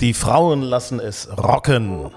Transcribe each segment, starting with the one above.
Die Frauen lassen es rocken.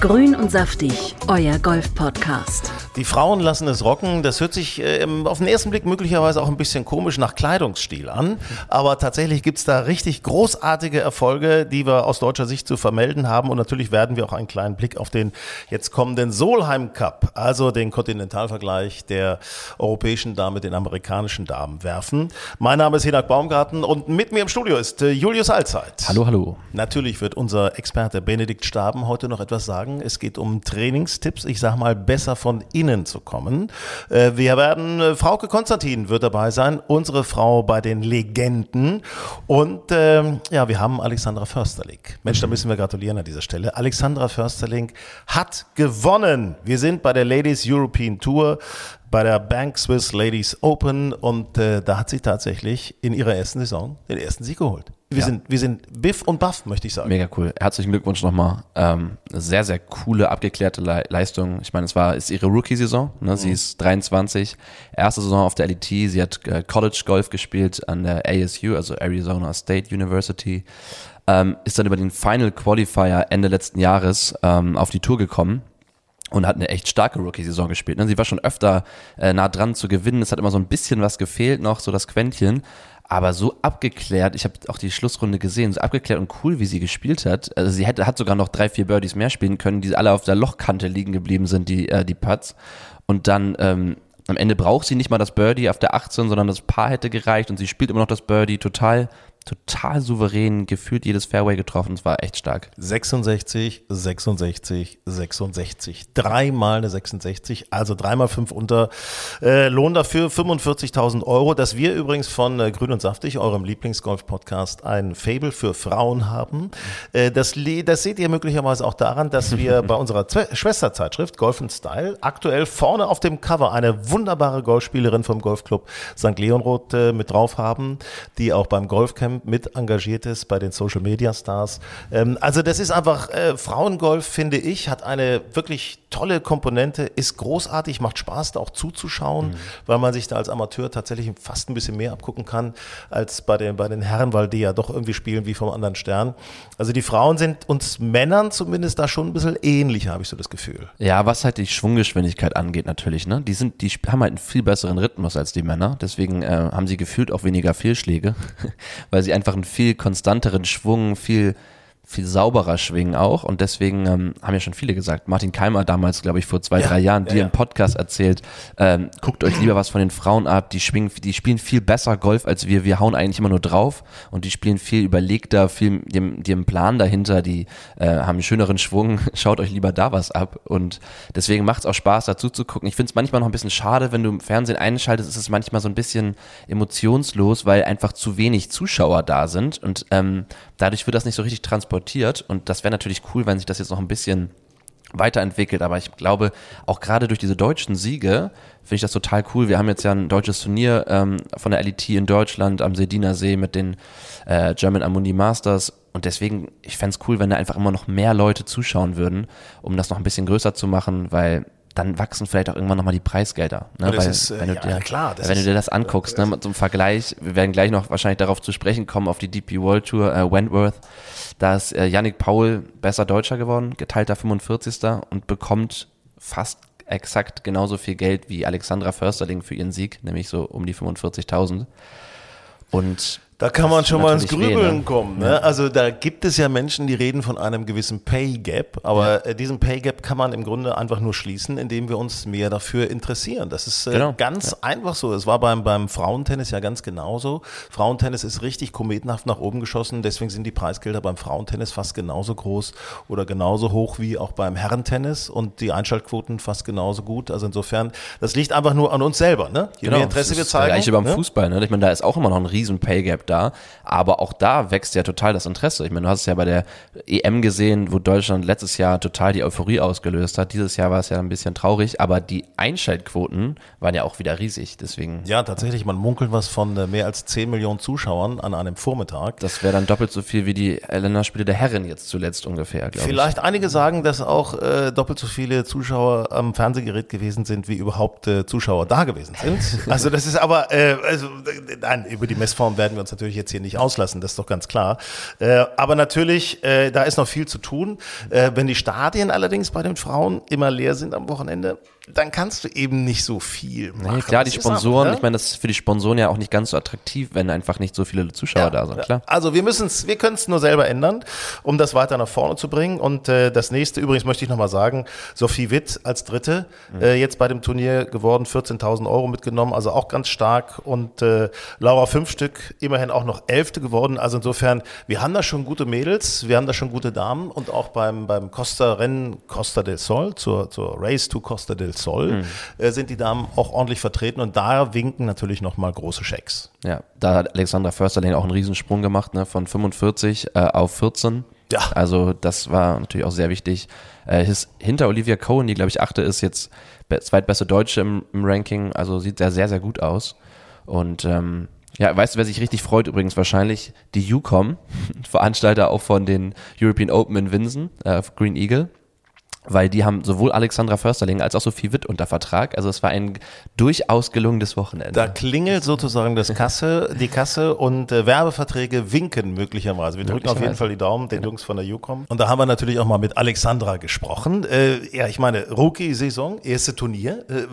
Grün und saftig, euer Golf-Podcast. Die Frauen lassen es rocken. Das hört sich äh, auf den ersten Blick möglicherweise auch ein bisschen komisch nach Kleidungsstil an. Aber tatsächlich gibt's da richtig großartige Erfolge, die wir aus deutscher Sicht zu vermelden haben. Und natürlich werden wir auch einen kleinen Blick auf den jetzt kommenden Solheim Cup, also den Kontinentalvergleich der europäischen Damen mit den amerikanischen Damen werfen. Mein Name ist Hinak Baumgarten und mit mir im Studio ist äh, Julius Allzeit. Hallo, hallo. Natürlich wird unser Experte Benedikt Staben heute noch etwas sagen. Es geht um Trainingstipps. Ich sage mal besser von innen zu kommen. Äh, Wir werden, äh, Frauke Konstantin wird dabei sein, unsere Frau bei den Legenden. Und ähm, ja, wir haben Alexandra Försterling. Mensch, da müssen wir gratulieren an dieser Stelle. Alexandra Försterling hat gewonnen. Wir sind bei der Ladies European Tour bei der Bank Swiss Ladies Open und äh, da hat sie tatsächlich in ihrer ersten Saison den ersten Sieg geholt. Wir, Ja. sind, wir sind biff und baff, möchte ich sagen. Mega cool. Herzlichen Glückwunsch nochmal. Ähm, eine sehr, sehr coole, abgeklärte Le Leistung. Ich meine, es war, ist ihre Rookie-Saison. Ne? Sie ist 23, erste Saison auf der LET. Sie hat äh, College Golf gespielt an der ASU, also Arizona State University. Ähm, ist dann über den Final Qualifier Ende letzten Jahres ähm, auf die Tour gekommen und hat eine echt starke Rookie-Saison gespielt. Ne? Sie war schon öfter äh, nah dran zu gewinnen. Es hat immer so ein bisschen was gefehlt noch, so das Quäntchen. Aber so abgeklärt, ich habe auch die Schlussrunde gesehen, so abgeklärt und cool, wie sie gespielt hat. Also sie hätte, hat sogar noch drei, vier Birdies mehr spielen können, die alle auf der Lochkante liegen geblieben sind, die, äh, die Putts. Und dann ähm, am Ende braucht sie nicht mal das Birdie auf der 18, sondern das Paar hätte gereicht und sie spielt immer noch das Birdie total, total souverän, gefühlt jedes Fairway getroffen. Es war echt stark. 66, 66, 66. Dreimal eine 66, also dreimal fünf unter. Äh, Lohn dafür 45.000 Euro. Dass wir übrigens von äh, Grün und Saftig, eurem Lieblingsgolf-Podcast, ein Fable für Frauen haben. Äh, das, das seht ihr möglicherweise auch daran, dass wir bei unserer Zwe Schwesterzeitschrift Golf Style aktuell vorne auf dem Cover eine wunderbare Golfspielerin vom Golfclub St. Leonroth äh, mit drauf haben, die auch beim Golfcamp mit engagiert ist bei den Social Media Stars. Ähm, also das ist einfach, äh, Frauengolf, finde ich, hat eine wirklich tolle Komponente, ist großartig, macht Spaß, da auch zuzuschauen, weil man sich da als Amateur tatsächlich fast ein bisschen mehr abgucken kann als bei den, bei den Herren, weil die ja doch irgendwie spielen wie vom anderen Stern. Also die Frauen sind uns Männern zumindest da schon ein bisschen ähnlicher, habe ich so das Gefühl. Ja, was halt die Schwunggeschwindigkeit angeht natürlich, ne? Die sind, die haben halt einen viel besseren Rhythmus als die Männer. Deswegen äh, haben sie gefühlt auch weniger Fehlschläge, weil sie einfach einen viel konstanteren Schwung, viel viel sauberer schwingen auch. Und deswegen ähm, haben ja schon viele gesagt, Martin Keimer damals, glaube ich, vor zwei, Ja, drei Jahren, ja, dir ja. im Podcast erzählt, ähm, guckt euch lieber was von den Frauen ab, die schwingen, die spielen viel besser Golf als wir, wir hauen eigentlich immer nur drauf. Und die spielen viel überlegter, viel, haben einen Plan dahinter, die äh, haben einen schöneren Schwung, schaut euch lieber da was ab. Und deswegen macht es auch Spaß dazu zu gucken. Ich finde es manchmal noch ein bisschen schade, wenn du im Fernsehen einschaltest, ist es manchmal so ein bisschen emotionslos, weil einfach zu wenig Zuschauer da sind. Und ähm, dadurch wird das nicht so richtig transportiert und das wäre natürlich cool, wenn sich das jetzt noch ein bisschen weiterentwickelt, aber ich glaube, auch gerade durch diese deutschen Siege finde ich das total cool. Wir haben jetzt ja ein deutsches Turnier ähm, von der LET in Deutschland am Sediner See mit den äh, German Amundi Masters. Und deswegen, ich fände es cool, wenn da einfach immer noch mehr Leute zuschauen würden, um das noch ein bisschen größer zu machen, weil dann wachsen vielleicht auch irgendwann nochmal die Preisgelder. Ne? Das weil, ist, äh, wenn du ja, dir, klar, das wenn du ist- dir das anguckst, ne, zum Vergleich, wir werden gleich noch wahrscheinlich darauf zu sprechen kommen, auf die DP World Tour äh, Wentworth. Da ist äh, Yannick Paul besser Deutscher geworden, geteilter 45. und bekommt fast exakt genauso viel Geld wie Alexandra Försterling für ihren Sieg, nämlich so um die 45.000. Und Da kann man schon mal ins natürlich weh, Grübeln ne? kommen. Ne? Also da gibt es ja Menschen, die reden von einem gewissen Pay Gap, aber äh, diesen Pay Gap kann man im Grunde einfach nur schließen, indem wir uns mehr dafür interessieren. Das ist äh, Genau. ganz einfach so. Es war beim, beim Frauentennis ja ganz genauso. Frauentennis ist richtig kometenhaft nach oben geschossen, deswegen sind die Preisgelder beim Frauentennis fast genauso groß oder genauso hoch wie auch beim Herrentennis und die Einschaltquoten fast genauso gut. Also insofern, das liegt einfach nur an uns selber. Ne? Je mehr Interesse Genau, das wir zeigen. Das gleiche beim ne? Fußball, ne? Ich meine, da ist auch immer noch ein riesen Pay Gap da, aber auch da wächst ja total das Interesse. Ich meine, du hast es ja bei der EM gesehen, wo Deutschland letztes Jahr total die Euphorie ausgelöst hat. Dieses Jahr war es ja ein bisschen traurig, aber die Einschaltquoten waren ja auch wieder riesig. Deswegen, Ja, tatsächlich, man munkelt was von äh, mehr als 10 Millionen Zuschauern an einem Vormittag. das wäre dann doppelt so viel wie die Länderspiele der Herren jetzt zuletzt ungefähr, glaube ich. Vielleicht einige sagen, dass auch äh, doppelt so viele Zuschauer am Fernsehgerät gewesen sind, wie überhaupt äh, Zuschauer da gewesen sind. Also das ist aber, äh, also, nein, über die Messform werden wir uns natürlich jetzt hier nicht auslassen, das ist doch ganz klar. Äh, aber natürlich, äh, da ist noch viel zu tun. Äh, wenn die Stadien allerdings bei den Frauen immer leer sind am Wochenende, dann kannst du eben nicht so viel machen. Nee, klar, die Sponsoren, einfach, ne? ich meine, das ist für die Sponsoren ja auch nicht ganz so attraktiv, wenn einfach nicht so viele Zuschauer da sind, klar. Also wir müssen es, wir können es nur selber ändern, um das weiter nach vorne zu bringen. Und äh, das nächste, übrigens möchte ich nochmal sagen, Sophie Witt als Dritte, äh, jetzt bei dem Turnier geworden, 14.000 Euro mitgenommen, also auch ganz stark. Und äh, Laura fünf Stück, immerhin auch noch Elfte geworden. Also insofern, wir haben da schon gute Mädels, wir haben da schon gute Damen und auch beim, beim Costa-Rennen Costa del Sol, zur, zur Race to Costa del Sol, äh, sind die Damen auch ordentlich vertreten und da winken natürlich nochmal große Schecks. Ja, da hat Alexandra Försterling auch einen Riesensprung gemacht, ne, von 45 äh, auf 14. Ja. Also das war natürlich auch sehr wichtig. Äh, his, hinter Olivia Cohen, die glaube ich achte ist, jetzt be- zweitbeste Deutsche im, im Ranking, also sieht sehr, sehr, sehr gut aus. Und ähm, ja, weißt du, wer sich richtig freut übrigens wahrscheinlich? Die UCOM, Veranstalter auch von den European Open in Winsen, äh, Green Eagle. Weil die haben sowohl Alexandra Försterling als auch Sophie Witt unter Vertrag. Also es war ein durchaus gelungenes Wochenende. Da klingelt sozusagen das Kasse, die Kasse und äh, Werbeverträge winken möglicherweise. Wir drücken auf jeden. Fall die Daumen den Jungs von der UCOM. Und da haben wir natürlich auch mal mit Alexandra gesprochen. Äh, ja, ich meine, Rookie-Saison, erste Turnier. Äh,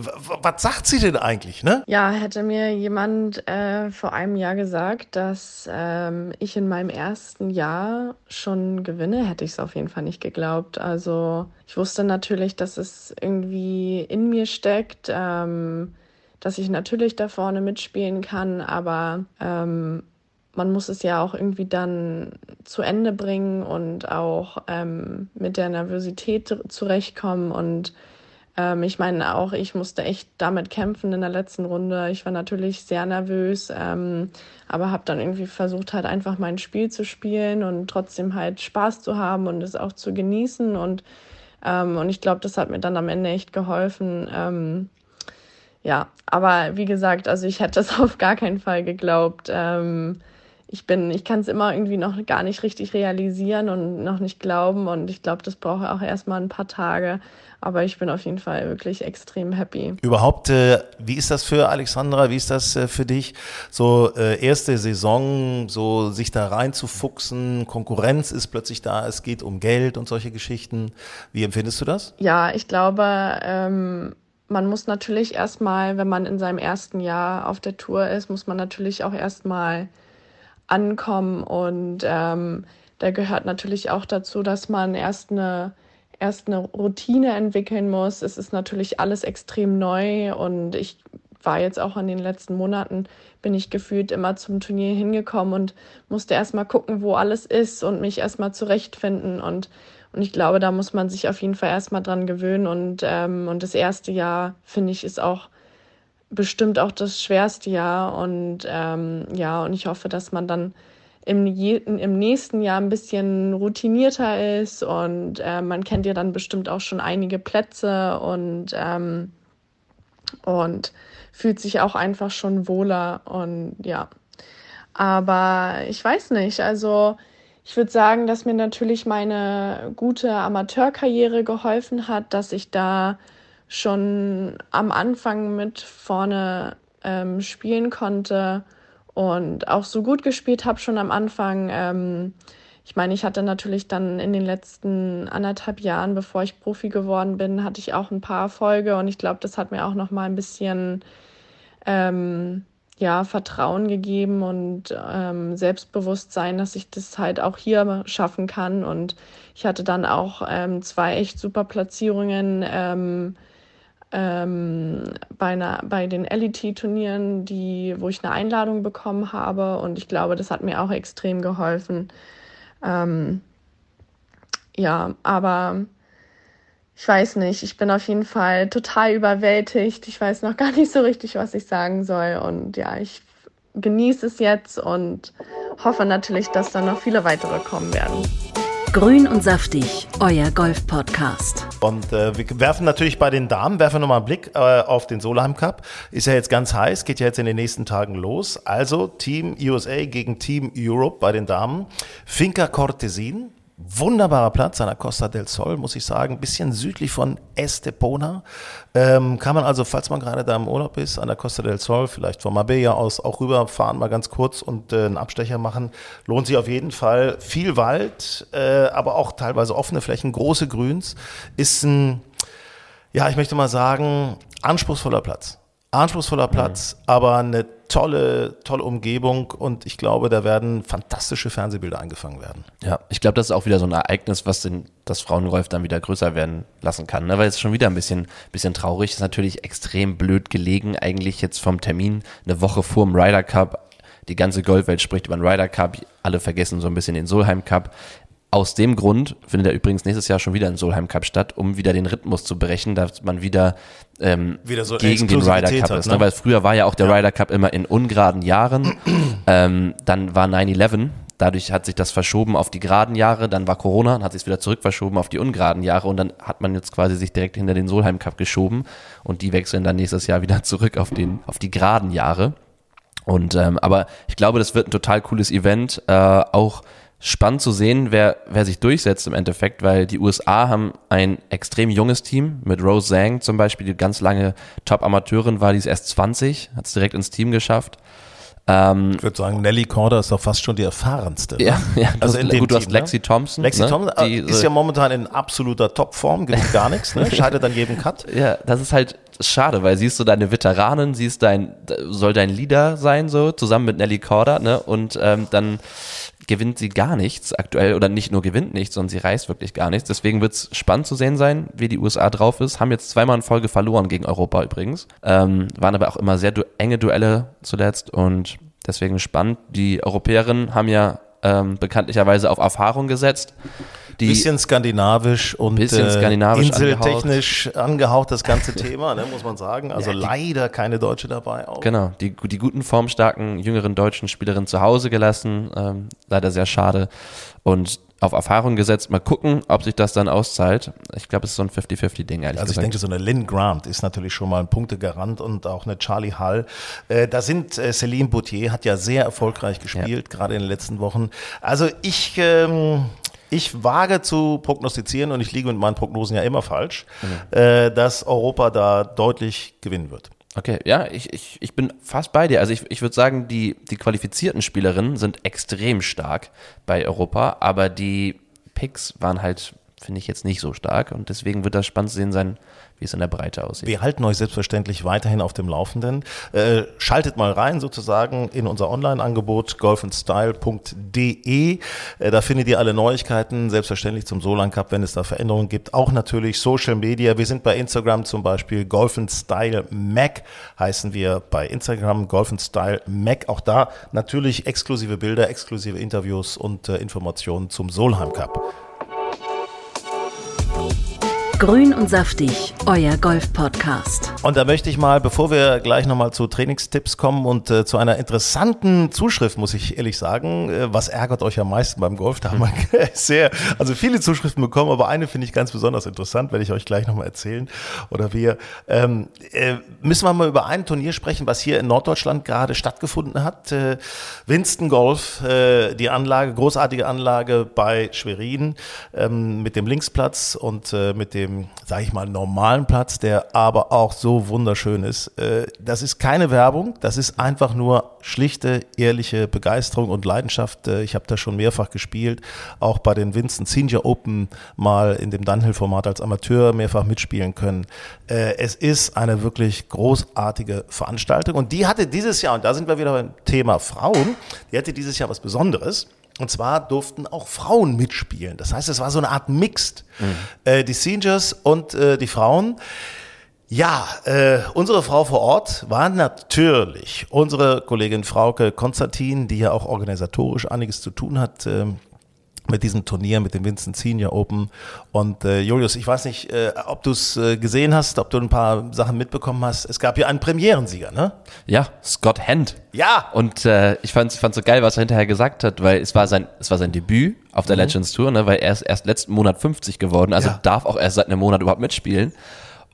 was sagt sie denn eigentlich, ne? Ja, hätte mir jemand äh, vor einem Jahr gesagt, dass ähm, ich in meinem ersten Jahr schon gewinne, hätte ich es auf jeden Fall nicht geglaubt. Also ich wusste natürlich, dass es irgendwie in mir steckt, ähm, dass ich natürlich da vorne mitspielen kann, aber ähm, man muss es ja auch irgendwie dann zu Ende bringen und auch ähm, mit der Nervosität zurechtkommen und ähm, ich meine, auch ich musste echt damit kämpfen in der letzten Runde. Ich war natürlich sehr nervös, ähm, aber habe dann irgendwie versucht, halt einfach mein Spiel zu spielen und trotzdem halt Spaß zu haben und es auch zu genießen. Und, ähm, und ich glaube, das hat mir dann am Ende echt geholfen. Ähm, ja, aber wie gesagt, also ich hätte das auf gar keinen Fall geglaubt. Ähm, ich bin, ich kann es immer irgendwie noch gar nicht richtig realisieren und noch nicht glauben. Und ich glaube, das braucht auch erstmal ein paar Tage. Aber ich bin auf jeden Fall wirklich extrem happy. Überhaupt, äh, wie ist das für Alexandra? Wie ist das äh, für dich? So äh, erste Saison, so sich da reinzufuchsen, Konkurrenz ist plötzlich da, es geht um Geld und solche Geschichten. Wie empfindest du das? Ja, ich glaube, ähm, man muss natürlich erstmal, wenn man in seinem ersten Jahr auf der Tour ist, muss man natürlich auch erstmal ankommen. Und ähm, da gehört natürlich auch dazu, dass man erst eine, erst eine Routine entwickeln muss. Es ist natürlich alles extrem neu und ich war jetzt auch in den letzten Monaten, bin ich gefühlt immer zum Turnier hingekommen und musste erstmal gucken, wo alles ist und mich erstmal zurechtfinden. Und, und ich glaube, da muss man sich auf jeden Fall erstmal dran gewöhnen. Und, ähm, und das erste Jahr, finde ich, ist auch bestimmt auch das schwerste Jahr. Und ähm, ja, und ich hoffe, dass man dann im, im nächsten Jahr ein bisschen routinierter ist und äh, man kennt ja dann bestimmt auch schon einige Plätze und, ähm, und fühlt sich auch einfach schon wohler und ja. Aber ich weiß nicht, also ich würde sagen, dass mir natürlich meine gute Amateurkarriere geholfen hat, dass ich da schon am Anfang mit vorne ähm, spielen konnte und auch so gut gespielt habe schon am Anfang. Ähm, ich meine, ich hatte natürlich dann in den letzten anderthalb Jahren, bevor ich Profi geworden bin, hatte ich auch ein paar Erfolge und ich glaube, das hat mir auch noch mal ein bisschen ähm, ja, Vertrauen gegeben und ähm, Selbstbewusstsein, dass ich das halt auch hier schaffen kann. Und ich hatte dann auch ähm, zwei echt super Platzierungen ähm, bei, einer, bei den LET-Turnieren, die, wo ich eine Einladung bekommen habe. Und ich glaube, das hat mir auch extrem geholfen. Ähm, ja, aber ich weiß nicht, ich bin auf jeden Fall total überwältigt. Ich weiß noch gar nicht so richtig, was ich sagen soll. Und ja, ich genieße es jetzt und hoffe natürlich, dass da noch viele weitere kommen werden. Grün und saftig, euer Golf-Podcast. Und äh, wir werfen natürlich bei den Damen, werfen nochmal einen Blick äh, auf den Solheim Cup. Ist ja jetzt ganz heiß, geht ja jetzt in den nächsten Tagen los. Also Team USA gegen Team Europe bei den Damen. Finca Cortesin, Wunderbarer Platz an der Costa del Sol, muss ich sagen. Bisschen südlich von Estepona. Ähm, kann man also, falls man gerade da im Urlaub ist, an der Costa del Sol, vielleicht von Marbella aus auch rüberfahren, mal ganz kurz und äh, einen Abstecher machen. Lohnt sich auf jeden Fall. Viel Wald, äh, aber auch teilweise offene Flächen, große Grüns. Ist ein, ja, ich möchte mal sagen, anspruchsvoller Platz anspruchsvoller Platz, mhm. aber eine tolle, tolle Umgebung und ich glaube, da werden fantastische Fernsehbilder eingefangen werden. Ja, ich glaube, das ist auch wieder so ein Ereignis, was den, das Frauengolf dann wieder größer werden lassen kann, ne? weil es schon wieder ein bisschen, bisschen traurig ist, natürlich extrem blöd gelegen, eigentlich jetzt vom Termin eine Woche vor dem Ryder Cup. Die ganze Golfwelt spricht über den Ryder Cup, alle vergessen so ein bisschen den Solheim Cup. Aus dem Grund findet er übrigens nächstes Jahr schon wieder in Solheim Cup statt, um wieder den Rhythmus zu brechen, dass man wieder, ähm, wieder so gegen den Ryder Cup hat, ist. Ne? ne? Weil früher war ja auch der ja. Ryder Cup immer in ungeraden Jahren. ähm, dann war 9-11, dadurch hat sich das verschoben auf die geraden Jahre, dann war Corona, dann hat sich es wieder zurück verschoben auf die ungeraden Jahre und dann hat man jetzt quasi sich direkt hinter den Solheim Cup geschoben und die wechseln dann nächstes Jahr wieder zurück auf den, auf die geraden Jahre. Und ähm, aber ich glaube, das wird ein total cooles Event, äh, auch spannend zu sehen, wer, wer sich durchsetzt im Endeffekt, weil die USA haben ein extrem junges Team mit Rose Zhang zum Beispiel, die ganz lange Top-Amateurin war, die ist erst 20, hat es direkt ins Team geschafft. Ähm, ich würde sagen, Nelly Corder ist doch fast schon die erfahrenste. Ja, ne? ja also in dem gut, du hast Lexi ne? Thompson. Lexi ne? Thompson die, ist ja momentan in absoluter Topform, gewinnt gar nichts, ne? scheidet an jedem Cut. Ja, das ist halt schade, weil siehst du deine Veteranen, siehst dein, soll dein Leader sein, so, zusammen mit Nelly Corder, ne? Und ähm, dann gewinnt sie gar nichts aktuell oder nicht nur gewinnt nichts, sondern sie reißt wirklich gar nichts. Deswegen wird es spannend zu sehen sein, wie die USA drauf ist. Haben jetzt zweimal in Folge verloren gegen Europa übrigens. Ähm, waren aber auch immer sehr du enge Duelle zuletzt und deswegen spannend. Die Europäerinnen haben ja ähm, bekanntlicherweise auf Erfahrung gesetzt. Die bisschen skandinavisch und bisschen äh, skandinavisch inseltechnisch angehaucht. angehaucht. das ganze Thema, ne, muss man sagen. Also ja, die, leider keine Deutsche dabei. Auch. Genau, die, die guten, formstarken, jüngeren deutschen Spielerinnen zu Hause gelassen. Ähm, leider sehr schade. Und auf Erfahrung gesetzt. Mal gucken, ob sich das dann auszahlt. Ich glaube, es ist so ein 50-50-Ding, ehrlich Also ich denke, so eine Lynn Grant ist natürlich schon mal ein Punktegarant und auch eine Charlie Hall. Äh, da sind äh, Celine Boutier, hat ja sehr erfolgreich gespielt, ja. gerade in den letzten Wochen. Also ich, ähm, ich wage zu prognostizieren, und ich liege mit meinen Prognosen ja immer falsch, mhm. äh, dass Europa da deutlich gewinnen wird. Okay, ja, ich, ich, ich bin fast bei dir. Also ich, ich würde sagen, die, die qualifizierten Spielerinnen sind extrem stark bei Europa, aber die Picks waren halt, finde ich, jetzt nicht so stark. Und deswegen wird das spannend zu sehen sein, wie es in der Breite aussieht. Wir halten euch selbstverständlich weiterhin auf dem Laufenden. Äh, schaltet mal rein sozusagen in unser Online-Angebot golfandstyle.de. Äh, da findet ihr alle Neuigkeiten, selbstverständlich zum Solan Cup, wenn es da Veränderungen gibt. Auch natürlich Social Media. Wir sind bei Instagram zum Beispiel Golf Style Mac heißen wir bei Instagram Golf Style Mac. Auch da natürlich exklusive Bilder, exklusive Interviews und äh, Informationen zum Solheim Cup. Grün und saftig, euer Golf-Podcast. Und da möchte ich mal, bevor wir gleich nochmal zu Trainingstipps kommen und äh, zu einer interessanten Zuschrift, muss ich ehrlich sagen, äh, was ärgert euch am meisten beim Golf? Da haben wir sehr, also viele Zuschriften bekommen, aber eine finde ich ganz besonders interessant, werde ich euch gleich nochmal erzählen. Oder wir ähm, äh, müssen wir mal über ein Turnier sprechen, was hier in Norddeutschland gerade stattgefunden hat. Äh, Winston Golf, äh, die Anlage, großartige Anlage bei Schwerin ähm, mit dem Linksplatz und äh, mit dem dem, sage ich mal, normalen Platz, der aber auch so wunderschön ist. Äh, das ist keine Werbung, das ist einfach nur schlichte, ehrliche Begeisterung und Leidenschaft. Äh, ich habe da schon mehrfach gespielt, auch bei den Vincent Senior Open mal in dem Dunhill-Format als Amateur mehrfach mitspielen können. Äh, es ist eine wirklich großartige Veranstaltung und die hatte dieses Jahr, und da sind wir wieder beim Thema Frauen, die hatte dieses Jahr was Besonderes. Und zwar durften auch Frauen mitspielen. Das heißt, es war so eine Art Mixed. Mhm. Äh, die Seniors und äh, die Frauen. Ja, äh, unsere Frau vor Ort war natürlich unsere Kollegin Frauke Konstantin, die ja auch organisatorisch einiges zu tun hat. Ähm, mit diesem Turnier, mit dem Vincent Senior Open. Und äh, Julius, ich weiß nicht, äh, ob du es äh, gesehen hast, ob du ein paar Sachen mitbekommen hast. Es gab ja einen Premierensieger, ne? Ja, Scott Hand. Ja. Und äh, ich fand es so geil, was er hinterher gesagt hat, weil es war sein, es war sein Debüt auf der mhm. Legends Tour, ne? Weil er ist erst letzten Monat 50 geworden, also ja. darf auch erst seit einem Monat überhaupt mitspielen.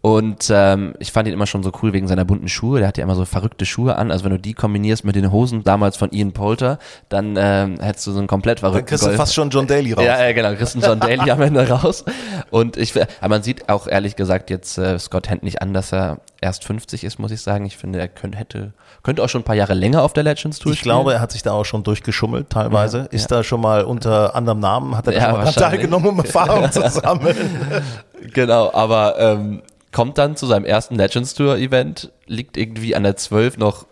Und ähm, ich fand ihn immer schon so cool wegen seiner bunten Schuhe. Der hat ja immer so verrückte Schuhe an. Also wenn du die kombinierst mit den Hosen damals von Ian Polter, dann ähm, hättest du so einen komplett verrückten Dann kriegst Golf. du fast schon John Daly raus. Ja, ja genau, kriegst einen John Daly am Ende raus. Und ich, aber man sieht auch ehrlich gesagt jetzt äh, Scott Hand nicht an, dass er erst 50 ist, muss ich sagen. Ich finde, er könnte, hätte, könnte auch schon ein paar Jahre länger auf der Legends Tour Ich spielen. glaube, er hat sich da auch schon durchgeschummelt teilweise. Ja, ist ja. da schon mal unter anderem Namen, hat er da ja, schon mal teilgenommen, um Erfahrung zu sammeln. genau, aber ähm, kommt dann zu seinem ersten Legends Tour Event, liegt irgendwie an der 12 noch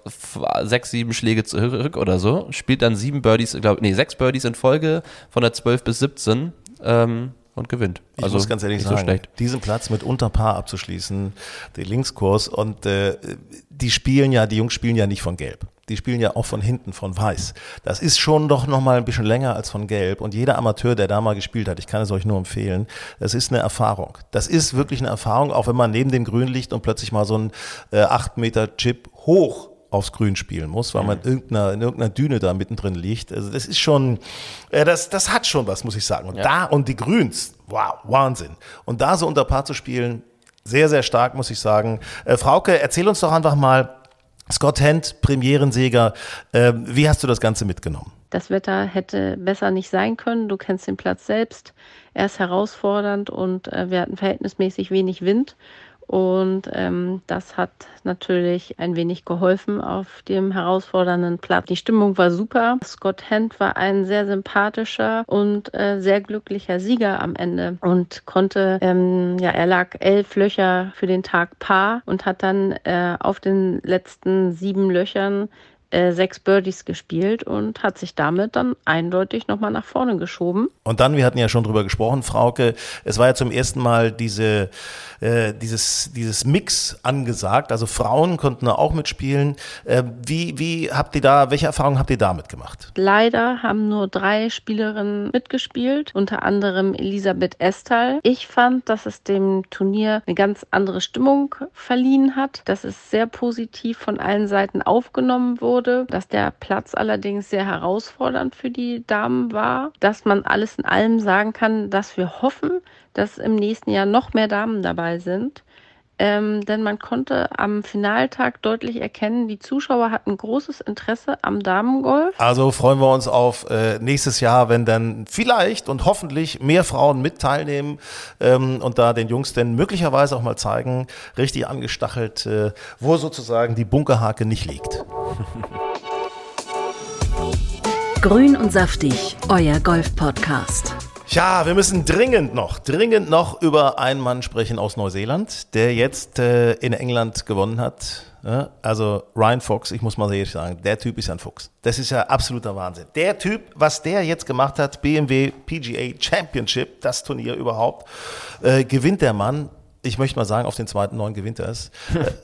sechs, sieben Schläge zurück oder so, spielt dann sieben Birdies, glaube nee, sechs Birdies in Folge von der 12 bis 17 ähm, und gewinnt. Ich also muss ganz ehrlich sagen, so diesen Platz mit Unterpaar abzuschließen, den Linkskurs und äh, die spielen ja, die Jungs spielen ja nicht von Gelb die spielen ja auch von hinten, von weiß. Das ist schon doch noch mal ein bisschen länger als von gelb. Und jeder Amateur, der da mal gespielt hat, ich kann es euch nur empfehlen, das ist eine Erfahrung. Das ist wirklich eine Erfahrung, auch wenn man neben dem Grün liegt und plötzlich mal so ein äh, 8 Meter Chip hoch aufs Grün spielen muss, weil man in irgendeiner, in irgendeiner Düne da mittendrin liegt. Also das ist schon, äh, das, das hat schon was, muss ich sagen. Und ja. da, und die Grüns, wow, Wahnsinn. Und da so unter Paar zu spielen, sehr, sehr stark, muss ich sagen. Äh, Frauke, erzähl uns doch einfach mal, Scott Hand, Premierensieger. Äh, wie hast du das Ganze mitgenommen? Das Wetter hätte besser nicht sein können. Du kennst den Platz selbst. Er ist herausfordernd und äh, wir hatten verhältnismäßig wenig Wind. Und ähm, das hat natürlich ein wenig geholfen auf dem herausfordernden Platz. Die Stimmung war super. Scott Hand war ein sehr sympathischer und äh, sehr glücklicher Sieger am Ende und konnte, ähm, ja, er lag elf Löcher für den Tag Paar und hat dann äh, auf den letzten sieben Löchern äh, sechs Birdies gespielt und hat sich damit dann eindeutig nochmal nach vorne geschoben. Und dann, wir hatten ja schon drüber gesprochen, Frauke, es war ja zum ersten Mal diese, äh, dieses, dieses Mix angesagt, also Frauen konnten da auch mitspielen. Äh, wie, wie habt ihr da, welche Erfahrungen habt ihr damit gemacht? Leider haben nur drei Spielerinnen mitgespielt, unter anderem Elisabeth Estal. Ich fand, dass es dem Turnier eine ganz andere Stimmung verliehen hat, dass es sehr positiv von allen Seiten aufgenommen wurde wurde, dass der Platz allerdings sehr herausfordernd für die Damen war, dass man alles in allem sagen kann, dass wir hoffen, dass im nächsten Jahr noch mehr Damen dabei sind. Ähm, denn man konnte am Finaltag deutlich erkennen, die Zuschauer hatten großes Interesse am Damengolf. Also freuen wir uns auf äh, nächstes Jahr, wenn dann vielleicht und hoffentlich mehr Frauen mit teilnehmen ähm, und da den Jungs denn möglicherweise auch mal zeigen, richtig angestachelt, äh, wo sozusagen die Bunkerhake nicht liegt. Grün und saftig, euer Golf-Podcast. Ja, wir müssen dringend noch, dringend noch über einen Mann sprechen aus Neuseeland, der jetzt äh, in England gewonnen hat. Ja, also Ryan Fox, ich muss mal ehrlich sagen, der Typ ist ein Fuchs. Das ist ja absoluter Wahnsinn. Der Typ, was der jetzt gemacht hat, BMW PGA Championship, das Turnier überhaupt, äh, gewinnt der Mann ich möchte mal sagen, auf den zweiten neuen gewinnt er es.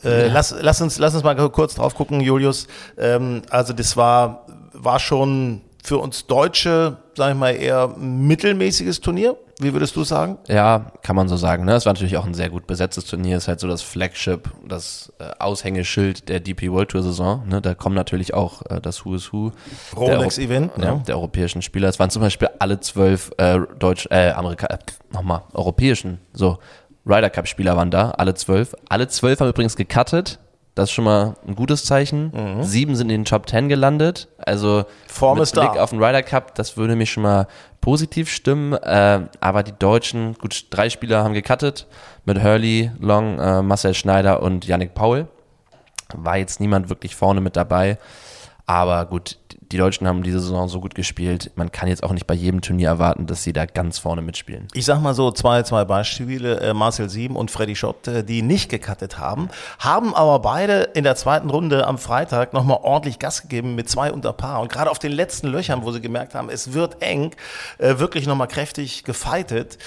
Äh, äh, lass, lass, uns, lass uns mal kurz drauf gucken, Julius. Ähm, also das war, war schon für uns Deutsche, sage ich mal, eher mittelmäßiges Turnier. Wie würdest du sagen? Ja, kann man so sagen. Ne? Es war natürlich auch ein sehr gut besetztes Turnier. Es ist halt so das Flagship, das äh, Aushängeschild der DP World Tour Saison. Ne? Da kommen natürlich auch äh, das Who is Who. Rolex Event. Ja, ne? der europäischen Spieler. Es waren zum Beispiel alle zwölf äh, Deutsch, äh, Amerika, äh, nochmal, europäischen, so Ryder Cup Spieler waren da, alle zwölf. Alle zwölf haben übrigens gecuttet Das ist schon mal ein gutes Zeichen. Mhm. Sieben sind in den Top Ten gelandet. Also Form mit ist da. Blick auf den Ryder Cup, das würde mich schon mal positiv stimmen. Äh, aber die Deutschen, gut, drei Spieler haben gecuttet mit Hurley, Long, äh, Marcel Schneider und Yannick Paul. War jetzt niemand wirklich vorne mit dabei. Aber gut, die Deutschen haben diese Saison so gut gespielt. Man kann jetzt auch nicht bei jedem Turnier erwarten, dass sie da ganz vorne mitspielen. Ich sag mal so, zwei, zwei Beispiele, äh, Marcel Sieben und Freddy Schott, äh, die nicht gecuttet haben, haben aber beide in der zweiten Runde am Freitag nochmal ordentlich Gas gegeben mit zwei unter Paar. Und gerade auf den letzten Löchern, wo sie gemerkt haben, es wird eng, äh, wirklich nochmal kräftig gefeitet.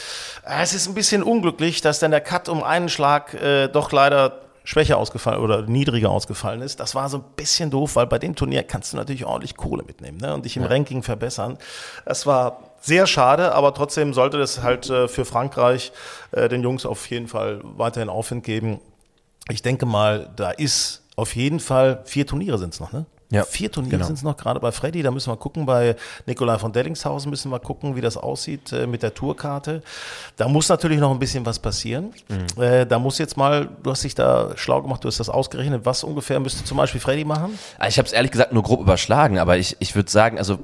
Äh, es ist ein bisschen unglücklich, dass dann der Cut um einen Schlag äh, doch leider schwächer ausgefallen oder niedriger ausgefallen ist. Das war so ein bisschen doof, weil bei dem Turnier kannst du natürlich ordentlich Kohle mitnehmen ne? und dich im Ranking verbessern. Das war sehr schade, aber trotzdem sollte das halt äh, für Frankreich äh, den Jungs auf jeden Fall weiterhin Aufwind geben. Ich denke mal, da ist auf jeden Fall vier Turniere sind es noch, ne? Ja, Vier Turniere genau. sind es noch gerade bei Freddy. Da müssen wir gucken. Bei Nikolai von Dellingshausen müssen wir gucken, wie das aussieht äh, mit der Tourkarte. Da muss natürlich noch ein bisschen was passieren. Mhm. Äh, da muss jetzt mal, du hast dich da schlau gemacht, du hast das ausgerechnet. Was ungefähr müsste zum Beispiel Freddy machen? Also Ich habe es ehrlich gesagt nur grob überschlagen, aber ich, ich würde sagen, also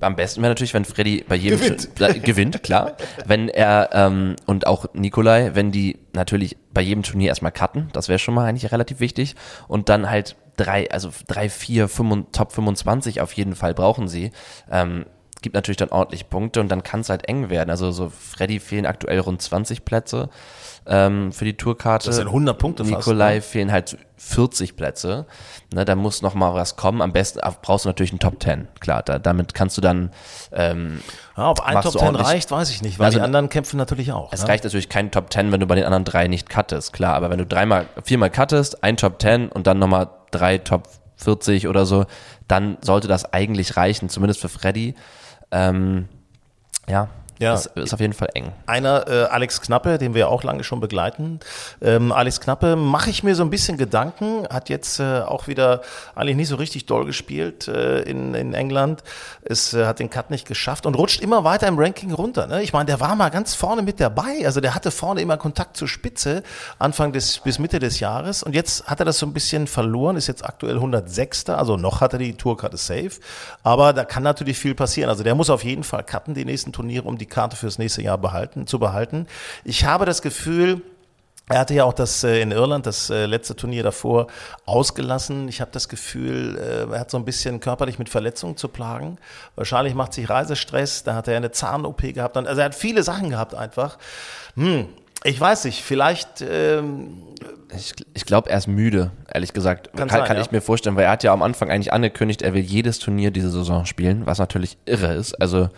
am besten wäre natürlich, wenn Freddy bei jedem Gewinnt. Äh, gewinnt, klar. Wenn er ähm, und auch Nikolai, wenn die natürlich bei jedem Turnier erstmal cutten, das wäre schon mal eigentlich relativ wichtig. Und dann halt drei, also drei, vier, fünf, Top 25 auf jeden Fall brauchen sie. Ähm, gibt natürlich dann ordentlich Punkte und dann kann es halt eng werden. Also so Freddy fehlen aktuell rund 20 Plätze ähm, für die Tourkarte. Das sind 100 Punkte fast, Nikolai ne? fehlen halt 40 Plätze. Ne, da muss noch mal was kommen. Am besten ah, brauchst du natürlich einen Top 10. Klar, da, damit kannst du dann ähm, Ja, ob ein Top du Ten ordentlich- reicht, weiß ich nicht, weil Also- die anderen kämpfen natürlich auch. es ne? reicht natürlich kein Top 10, wenn du bei den anderen drei nicht cuttest, klar. Aber wenn du dreimal, viermal cuttest, ein Top 10 und dann nochmal drei Top 40 oder so, dann sollte das eigentlich reichen, zumindest für Freddy. Ähm, ja, Ja. Das ist auf jeden Fall eng. Einer, äh, Alex Knappe, den wir auch lange schon begleiten. Ähm, Alex Knappe mache ich mir so ein bisschen Gedanken, hat jetzt äh, auch wieder eigentlich nicht so richtig doll gespielt äh, in, in England. Es äh, hat den Cut nicht geschafft und rutscht immer weiter im Ranking runter. Ne? Ich meine, der war mal ganz vorne mit dabei. Also der hatte vorne immer Kontakt zur Spitze Anfang des bis Mitte des Jahres und jetzt hat er das so ein bisschen verloren, ist jetzt aktuell 106. Also noch hat er die Tourkarte safe, aber da kann natürlich viel passieren. Also der muss auf jeden Fall cutten die nächsten Turniere, um die Karte fürs nächste Jahr behalten, zu behalten. Ich habe das Gefühl, er hatte ja auch das äh, in Irland, das äh, letzte Turnier davor, ausgelassen. Ich habe das Gefühl, äh, er hat so ein bisschen körperlich mit Verletzungen zu plagen. Wahrscheinlich macht sich Reisestress, da hat er eine Zahn-OP gehabt. Also er hat viele Sachen gehabt einfach. Hm, ich weiß nicht, vielleicht ähm, Ich, ich glaube, er ist müde, ehrlich gesagt. Kann Kann, sein, kann ja. ich mir vorstellen, weil er hat ja am Anfang eigentlich angekündigt, er will jedes Turnier diese Saison spielen, was natürlich irre ist. Also,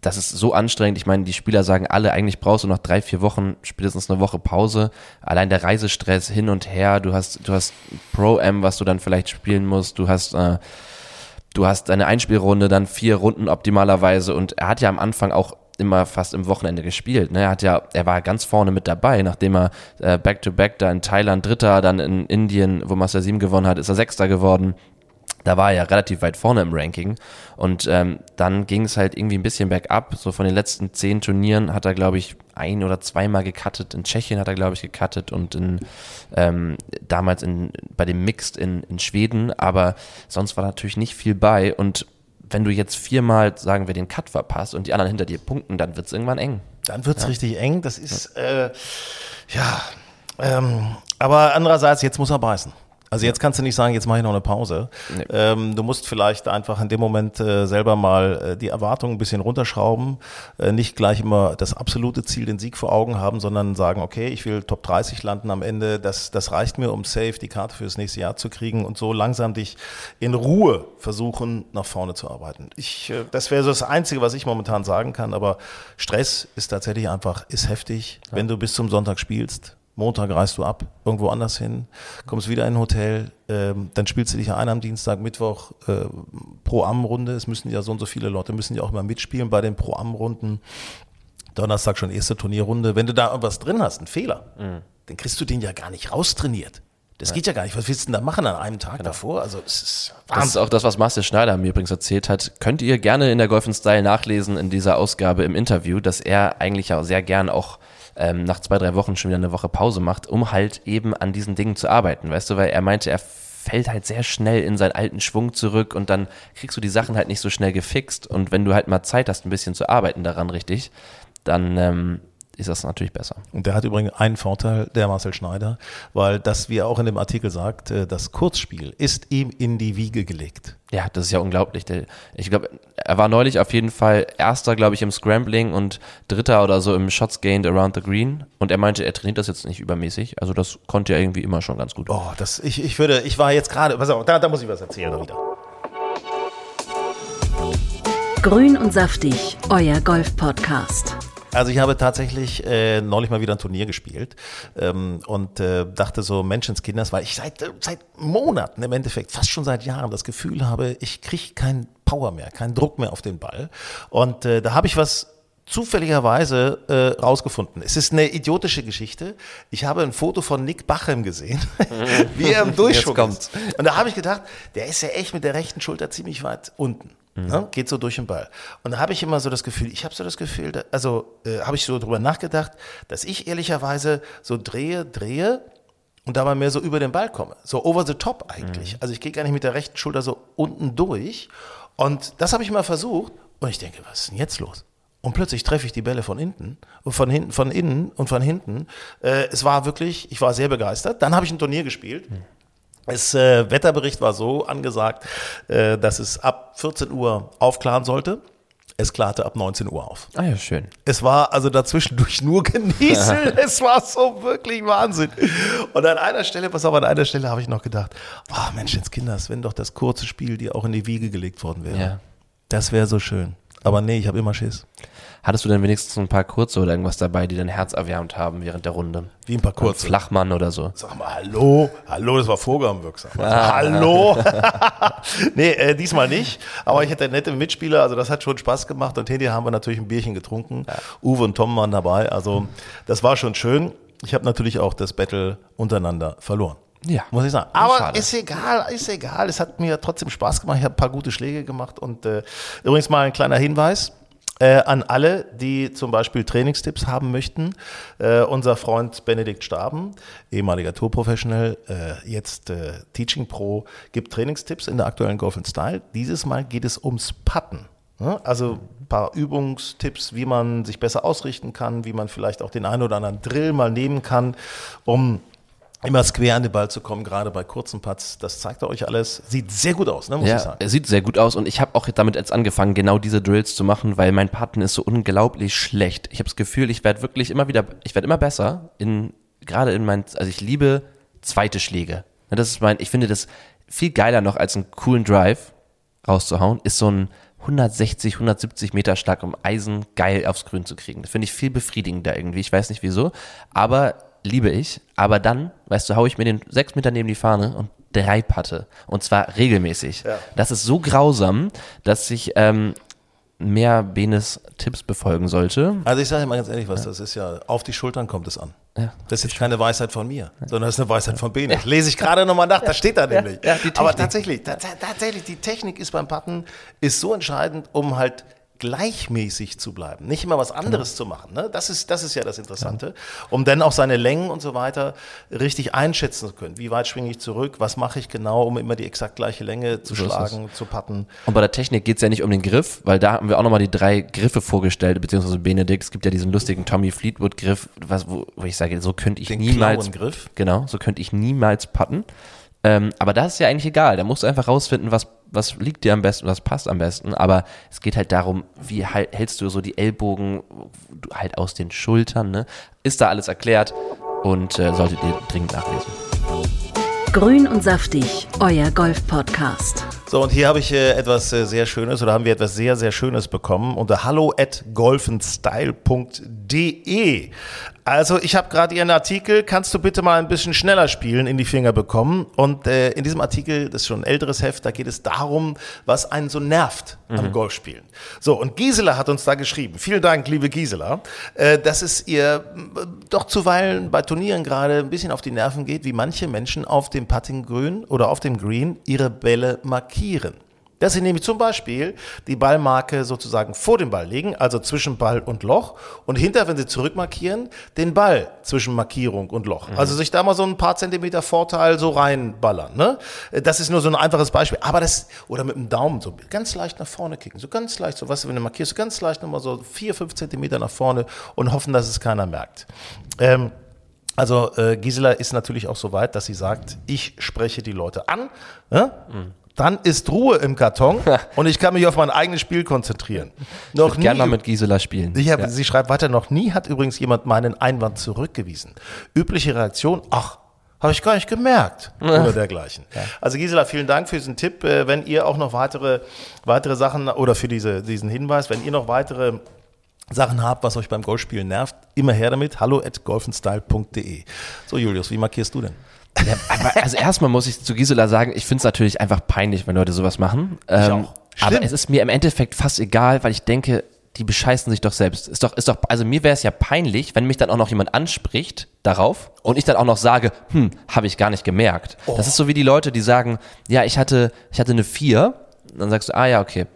das ist so anstrengend. Ich meine, die Spieler sagen alle, eigentlich brauchst du noch drei, vier Wochen, spätestens eine Woche Pause. Allein der Reisestress hin und her, du hast, du hast Pro-M, was du dann vielleicht spielen musst, du hast, äh, du hast deine Einspielrunde, dann vier Runden optimalerweise und er hat ja am Anfang auch immer fast im Wochenende gespielt. Ne? Er hat ja, er war ganz vorne mit dabei, nachdem er äh, Back-to-Back da in Thailand Dritter, dann in Indien, wo Master 7 gewonnen hat, ist er Sechster geworden. Da war er ja relativ weit vorne im Ranking. Und ähm, dann ging es halt irgendwie ein bisschen bergab. So von den letzten zehn Turnieren hat er, glaube ich, ein oder zweimal gecuttet. In Tschechien hat er, glaube ich, gecuttet und in, ähm, damals in, bei dem Mixed in, in Schweden. Aber sonst war natürlich nicht viel bei. Und wenn du jetzt viermal, sagen wir, den Cut verpasst und die anderen hinter dir punkten, dann wird es irgendwann eng. Dann wird's richtig eng. Das ist, äh, ja, ähm, aber andererseits, jetzt muss er beißen. Also jetzt kannst du nicht sagen, jetzt mache ich noch eine Pause. Nee. Ähm, du musst vielleicht einfach in dem Moment äh, selber mal äh, die Erwartungen ein bisschen runterschrauben, äh, nicht gleich immer das absolute Ziel, den Sieg vor Augen haben, sondern sagen, okay, ich will Top 30 landen am Ende, das, das reicht mir, um safe die Karte fürs nächste Jahr zu kriegen und so langsam dich in Ruhe versuchen, nach vorne zu arbeiten. Ich, äh, das wäre so das Einzige, was ich momentan sagen kann, aber Stress ist tatsächlich einfach, ist heftig, wenn du bis zum Sonntag spielst. Montag reist du ab, irgendwo anders hin, kommst wieder in ein Hotel, ähm, dann spielst du dich ein am Dienstag, Mittwoch äh, Pro-Am-Runde. Es müssen ja so und so viele Leute, müssen ja auch immer mitspielen bei den Pro-Am-Runden. Donnerstag schon erste Turnierrunde. Wenn du da irgendwas drin hast, einen Fehler, dann kriegst du den ja gar nicht raustrainiert. Das geht ja gar nicht. Was willst du denn da machen an einem Tag davor? Also es ist Das ist Wahnsinn. auch das, was Marcel Schneider mir übrigens erzählt hat. Könnt ihr gerne in der Golf Style nachlesen in dieser Ausgabe im Interview, dass er eigentlich ja sehr gern auch ähm, nach zwei, drei Wochen schon wieder eine Woche Pause macht, um halt eben an diesen Dingen zu arbeiten, weißt du, weil er meinte, er fällt halt sehr schnell in seinen alten Schwung zurück und dann kriegst du die Sachen halt nicht so schnell gefixt. Und wenn du halt mal Zeit hast, ein bisschen zu arbeiten daran richtig, dann ähm, ist das natürlich besser. Und der hat übrigens einen Vorteil, der Marcel Schneider, weil das, wie er auch in dem Artikel sagt, äh, das Kurzspiel ist ihm in die Wiege gelegt. Ja, das ist ja unglaublich. Ich glaube, er war neulich auf jeden Fall Erster, glaube ich, im Scrambling und Dritter oder so im Shots Gained Around the Green. Und er meinte, er trainiert das jetzt nicht übermäßig. Also das konnte er irgendwie immer schon ganz gut. Oh, das, ich, ich würde, ich war jetzt gerade, pass auf, da, da muss ich was erzählen wieder. Grün und saftig, euer Golf-Podcast. Also ich habe tatsächlich äh, neulich mal wieder ein Turnier gespielt ähm, und äh, dachte so, Menschenskinders, weil ich seit, äh, seit Monaten im Endeffekt, fast schon seit Jahren das Gefühl habe, ich kriege keinen Power mehr, keinen Druck mehr auf den Ball. Und äh, da habe ich was zufälligerweise äh, rausgefunden. Es ist eine idiotische Geschichte. Ich habe ein Foto von Nick Bachem gesehen, wie er im Durchschwung ist. Und da habe ich gedacht, der ist ja echt mit der rechten Schulter ziemlich weit unten. Mhm. Ne? Geht so durch den Ball. Und da habe ich immer so das Gefühl, ich habe so das Gefühl, da, also äh, habe ich so drüber nachgedacht, dass ich ehrlicherweise so drehe, drehe und dabei mehr so über den Ball komme. So over the top eigentlich. Mhm. Also ich gehe gar nicht mit der rechten Schulter so unten durch. Und das habe ich mal versucht. Und ich denke, was ist denn jetzt los? Und plötzlich treffe ich die Bälle von hinten, von hinten, von innen und von hinten. Äh, es war wirklich, ich war sehr begeistert. Dann habe ich ein Turnier gespielt. Mhm. Das äh, Wetterbericht war so angesagt, äh, dass es ab 14 Uhr aufklaren sollte. Es klarte ab 19 Uhr auf. Ah ja, schön. Es war also dazwischendurch nur genießen. es war so wirklich Wahnsinn. Und an einer Stelle, pass auf, an einer Stelle habe ich noch gedacht, oh Mensch, jetzt Kinders, wenn doch das kurze Spiel dir auch in die Wiege gelegt worden wäre. Ja. Das wäre so schön. Aber nee, ich habe immer Schiss. Hattest du denn wenigstens ein paar kurze oder irgendwas dabei, die dein Herz erwärmt haben während der Runde? Wie ein paar kurze? Ein Flachmann oder so. Sag mal, hallo, hallo, das war vorgabenwirksam. Also, ah. Hallo. nee, äh, diesmal nicht. Aber ich hatte nette Mitspieler, also das hat schon Spaß gemacht. Und hinterher haben wir natürlich ein Bierchen getrunken. Ja. Uwe und Tom waren dabei. Also das war schon schön. Ich habe natürlich auch das Battle untereinander verloren. Ja. Muss ich sagen. Aber Schade. ist egal, ist egal. Es hat mir trotzdem Spaß gemacht. Ich habe ein paar gute Schläge gemacht. Und äh, übrigens mal ein kleiner Hinweis. Äh, an alle, die zum Beispiel Trainingstipps haben möchten. Äh, unser Freund Benedikt Staben, ehemaliger Tourprofessional, äh, jetzt äh, Teaching Pro, gibt Trainingstipps in der aktuellen Golf Style. Dieses Mal geht es ums Putten. Ne? Also ein paar Übungstipps, wie man sich besser ausrichten kann, wie man vielleicht auch den einen oder anderen Drill mal nehmen kann, um immer square an den Ball zu kommen, gerade bei kurzen Putts. Das zeigt er euch alles. Sieht sehr gut aus, ne, muss ja, ich sagen. Er sieht sehr gut aus und ich habe auch damit jetzt angefangen, genau diese Drills zu machen, weil mein Putten ist so unglaublich schlecht. Ich habe das Gefühl, ich werde wirklich immer wieder, ich werde immer besser in, gerade in mein, also ich liebe zweite Schläge. Das ist mein, ich finde das viel geiler noch als einen coolen Drive rauszuhauen, ist so ein 160, 170 Meter Schlag um Eisen geil aufs Grün zu kriegen. Das finde ich viel befriedigender irgendwie. Ich weiß nicht wieso, aber liebe ich. Aber dann, weißt du, haue ich mir den sechs Meter neben die Fahne und drei Patte. Und zwar regelmäßig. Ja. Das ist so grausam, dass ich ähm, mehr Benes Tipps befolgen sollte. Also ich sage dir mal ganz ehrlich was, ja. das ist ja, auf die Schultern kommt es an. Ja. Das ist jetzt keine Weisheit von mir, sondern das ist eine Weisheit von Bene. Lese ich gerade nochmal nach, da steht da nämlich. Aber tatsächlich, tatsächlich, die Technik ist beim Patten ist so entscheidend, um halt gleichmäßig zu bleiben, nicht immer was anderes genau. zu machen. Ne? Das, ist, das ist ja das Interessante, ja. um dann auch seine Längen und so weiter richtig einschätzen zu können. Wie weit schwinge ich zurück, was mache ich genau, um immer die exakt gleiche Länge zu so schlagen, zu patten. Und bei der Technik geht es ja nicht um den Griff, weil da haben wir auch nochmal die drei Griffe vorgestellt, beziehungsweise Benedikt, es gibt ja diesen lustigen Tommy Fleetwood Griff, was, wo, wo ich sage, so könnte ich den niemals, Griff. genau, so könnte ich niemals patten. Ähm, aber das ist ja eigentlich egal. Da musst du einfach rausfinden, was, was liegt dir am besten, was passt am besten. Aber es geht halt darum, wie halt, hältst du so die Ellbogen halt aus den Schultern. Ne? Ist da alles erklärt und äh, solltet ihr dringend nachlesen. Grün und saftig, euer Golf-Podcast. So, und hier habe ich äh, etwas äh, sehr Schönes oder haben wir etwas sehr, sehr Schönes bekommen unter hallo at golfenstyle.de. Also ich habe gerade Ihren Artikel, kannst du bitte mal ein bisschen schneller spielen, in die Finger bekommen. Und äh, in diesem Artikel, das ist schon ein älteres Heft, da geht es darum, was einen so nervt mhm. am Golfspielen. So, und Gisela hat uns da geschrieben, vielen Dank, liebe Gisela, äh, dass es ihr äh, doch zuweilen bei Turnieren gerade ein bisschen auf die Nerven geht, wie manche Menschen auf dem Puttinggrün oder auf dem Green ihre Bälle markieren. Dass Sie nämlich zum Beispiel die Ballmarke sozusagen vor dem Ball legen, also zwischen Ball und Loch, und hinter, wenn Sie zurückmarkieren, den Ball zwischen Markierung und Loch. Also sich da mal so ein paar Zentimeter Vorteil so reinballern. Ne? Das ist nur so ein einfaches Beispiel. Aber das, oder mit dem Daumen so ganz leicht nach vorne kicken, so ganz leicht, so weißt du, wenn du markierst, so ganz leicht nochmal so vier, fünf Zentimeter nach vorne und hoffen, dass es keiner merkt. Ähm, also äh, Gisela ist natürlich auch so weit, dass sie sagt, ich spreche die Leute an. Ne? Dann ist Ruhe im Karton und ich kann mich auf mein eigenes Spiel konzentrieren. Noch nie, Gerne mal mit Gisela spielen. ich hab, Ja. Sie schreibt weiter, noch nie hat übrigens jemand meinen Einwand zurückgewiesen. Übliche Reaktion, ach, habe ich gar nicht gemerkt. Oder dergleichen. Also Gisela, vielen Dank für diesen Tipp. Äh, Wenn ihr auch noch weitere, weitere Sachen oder für diese, diesen Hinweis, wenn ihr noch weitere Sachen habt, was euch beim Golfspielen nervt, immer her damit. Hallo at golfenstyle.de. So, Julius, wie markierst du denn? Ja, aber also erstmal muss ich zu Gisela sagen, ich finde es natürlich einfach peinlich, wenn Leute sowas machen. Ähm, auch. aber es ist mir im Endeffekt fast egal, weil ich denke, die bescheißen sich doch selbst. Ist doch, ist doch, also mir wäre es ja peinlich, wenn mich dann auch noch jemand anspricht darauf und ich dann auch noch sage, hm, habe ich gar nicht gemerkt. Das ist so wie die Leute, die sagen, ja, ich hatte, ich hatte eine 4, dann sagst du, ah ja, okay.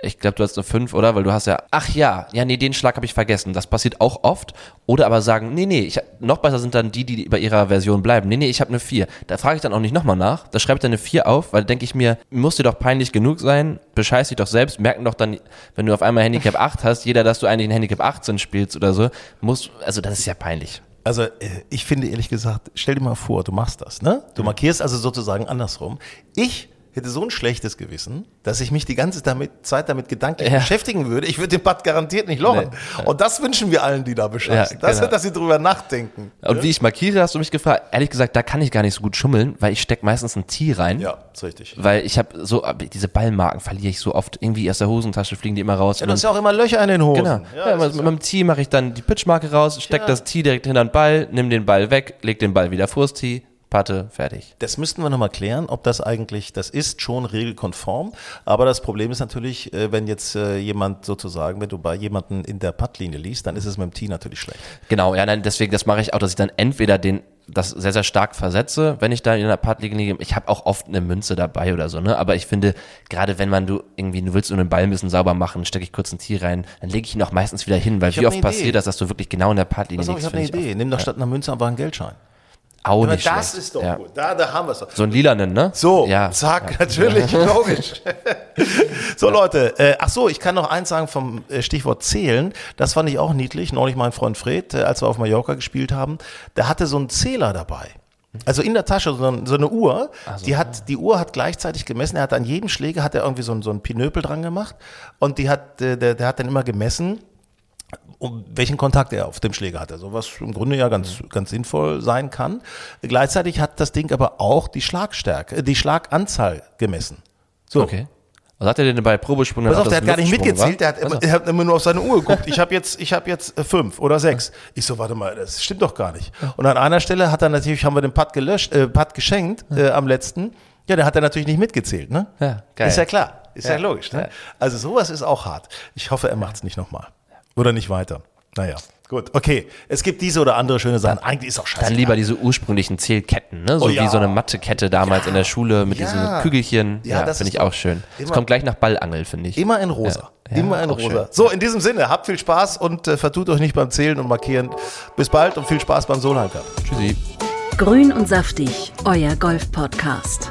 Ich glaube, du hast eine 5, oder? Weil du hast ja, ach ja, ja, nee, den Schlag habe ich vergessen. Das passiert auch oft. Oder aber sagen, nee, nee, ich, noch besser sind dann die, die bei ihrer Version bleiben. Nee, nee, ich habe eine 4. Da frage ich dann auch nicht nochmal nach. Da schreibe ich dann eine 4 auf, weil denke ich mir, muss dir doch peinlich genug sein, bescheiß dich doch selbst, merken doch dann, wenn du auf einmal Handicap 8 hast, jeder, dass du eigentlich ein Handicap 18 spielst oder so, muss, also das ist ja peinlich. Also äh, ich finde ehrlich gesagt, stell dir mal vor, du machst das, ne? Du markierst also sozusagen andersrum. Ich hätte so ein schlechtes Gewissen, dass ich mich die ganze damit, Zeit damit gedanklich Ja. beschäftigen würde. Ich würde den Putt garantiert nicht lochen. Und das wünschen wir allen, die da bescheißen. Ja, das, genau. dass sie drüber nachdenken. Und wie ich markiere, hast du mich gefragt. Ehrlich gesagt, da kann ich gar nicht so gut schummeln, weil ich steck meistens ein T rein. Ja, ist richtig. Weil ich habe so, aber diese Ballmarken verliere ich so oft. Irgendwie aus der Hosentasche fliegen die immer raus. Ja, Und du hast ja auch immer Löcher in den Hosen. Genau. Ja, das mit, mit dem Tee mache ich dann die Pitchmarke raus, steck das Tee direkt hinter den Ball, nimm den Ball weg, leg den Ball wieder vors Tee, Patte, fertig. Das müssten wir nochmal klären, ob das eigentlich, das ist schon regelkonform, aber das Problem ist natürlich, äh, wenn jetzt äh, jemand sozusagen, wenn du bei jemandem in der Puttlinie liest, dann ist es mit dem Tee natürlich schlecht. Genau, ja, nein, deswegen, das mache ich auch, dass ich dann entweder den das sehr, sehr stark versetze, wenn ich da in der Part liege. Ich habe auch oft eine Münze dabei oder so, ne? Aber ich finde, gerade wenn man du irgendwie, du willst nur den Ball ein bisschen sauber machen, stecke ich kurz ein Tee rein, dann lege ich ihn auch meistens wieder hin, weil Ich wie oft passiert das, dass du wirklich genau in der Partlinie auf, ich liegst? habe eine Idee. oft. Nimm doch statt einer Münze einfach einen Geldschein. Auch Aber nicht das schlecht. ist doch ja. gut. Da, da haben wir es doch. So ein lilanen, ne? So, ja. zack, natürlich, logisch. so Leute, äh, ach so, ich kann noch eins sagen vom äh, Stichwort zählen. Das fand ich auch niedlich. Neulich mein Freund Fred, äh, als wir auf Mallorca gespielt haben, der hatte so einen Zähler dabei. Also in der Tasche so, ein- so eine Uhr. die hat die Uhr hat gleichzeitig gemessen. Er hat an jedem Schläger hat er irgendwie so, ein- so ein Pinöpel dran gemacht und die hat äh, der, der hat dann immer gemessen um welchen Kontakt er auf dem Schläger hatte. So was im Grunde ja ganz, ganz sinnvoll sein kann. Gleichzeitig hat das Ding aber auch die Schlagstärke, äh, die Schlaganzahl gemessen. So. Okay. Was hat er denn bei Probesprung? Pass auf, der hat gar nicht mitgezählt, der hat, immer, der hat immer nur auf seine Uhr geguckt. Ich habe jetzt, ich habe jetzt äh, fünf oder sechs. Ich so, warte mal, das stimmt doch gar nicht. Und an einer Stelle hat er natürlich, haben wir den Putt gelöscht, äh, Putt geschenkt äh, am letzten. Ja, der hat er natürlich nicht mitgezählt, ne? Ja, geil. Ist ja klar, ist ja, Ja, logisch. Ne? ja. Also sowas ist auch hart. Ich hoffe, er macht es nicht nochmal. Oder nicht weiter. Naja, gut. Okay, es gibt diese oder andere schöne Sachen. Eigentlich ist auch scheiße. Dann lieber diese ursprünglichen Zählketten, ne? So Oh ja. wie so eine Mathekette damals in der Schule mit Ja. diesen Kügelchen. Ja, Ja, das finde ich auch schön. Es kommt gleich nach Ballangeln, finde ich. Immer in rosa. Ja. Ja, Immer in rosa. schön. So, in diesem Sinne, habt viel Spaß und äh, vertut euch nicht beim Zählen und Markieren. Bis bald und viel Spaß beim Solheim Cup. Tschüssi. Grün und saftig, euer Golf-Podcast.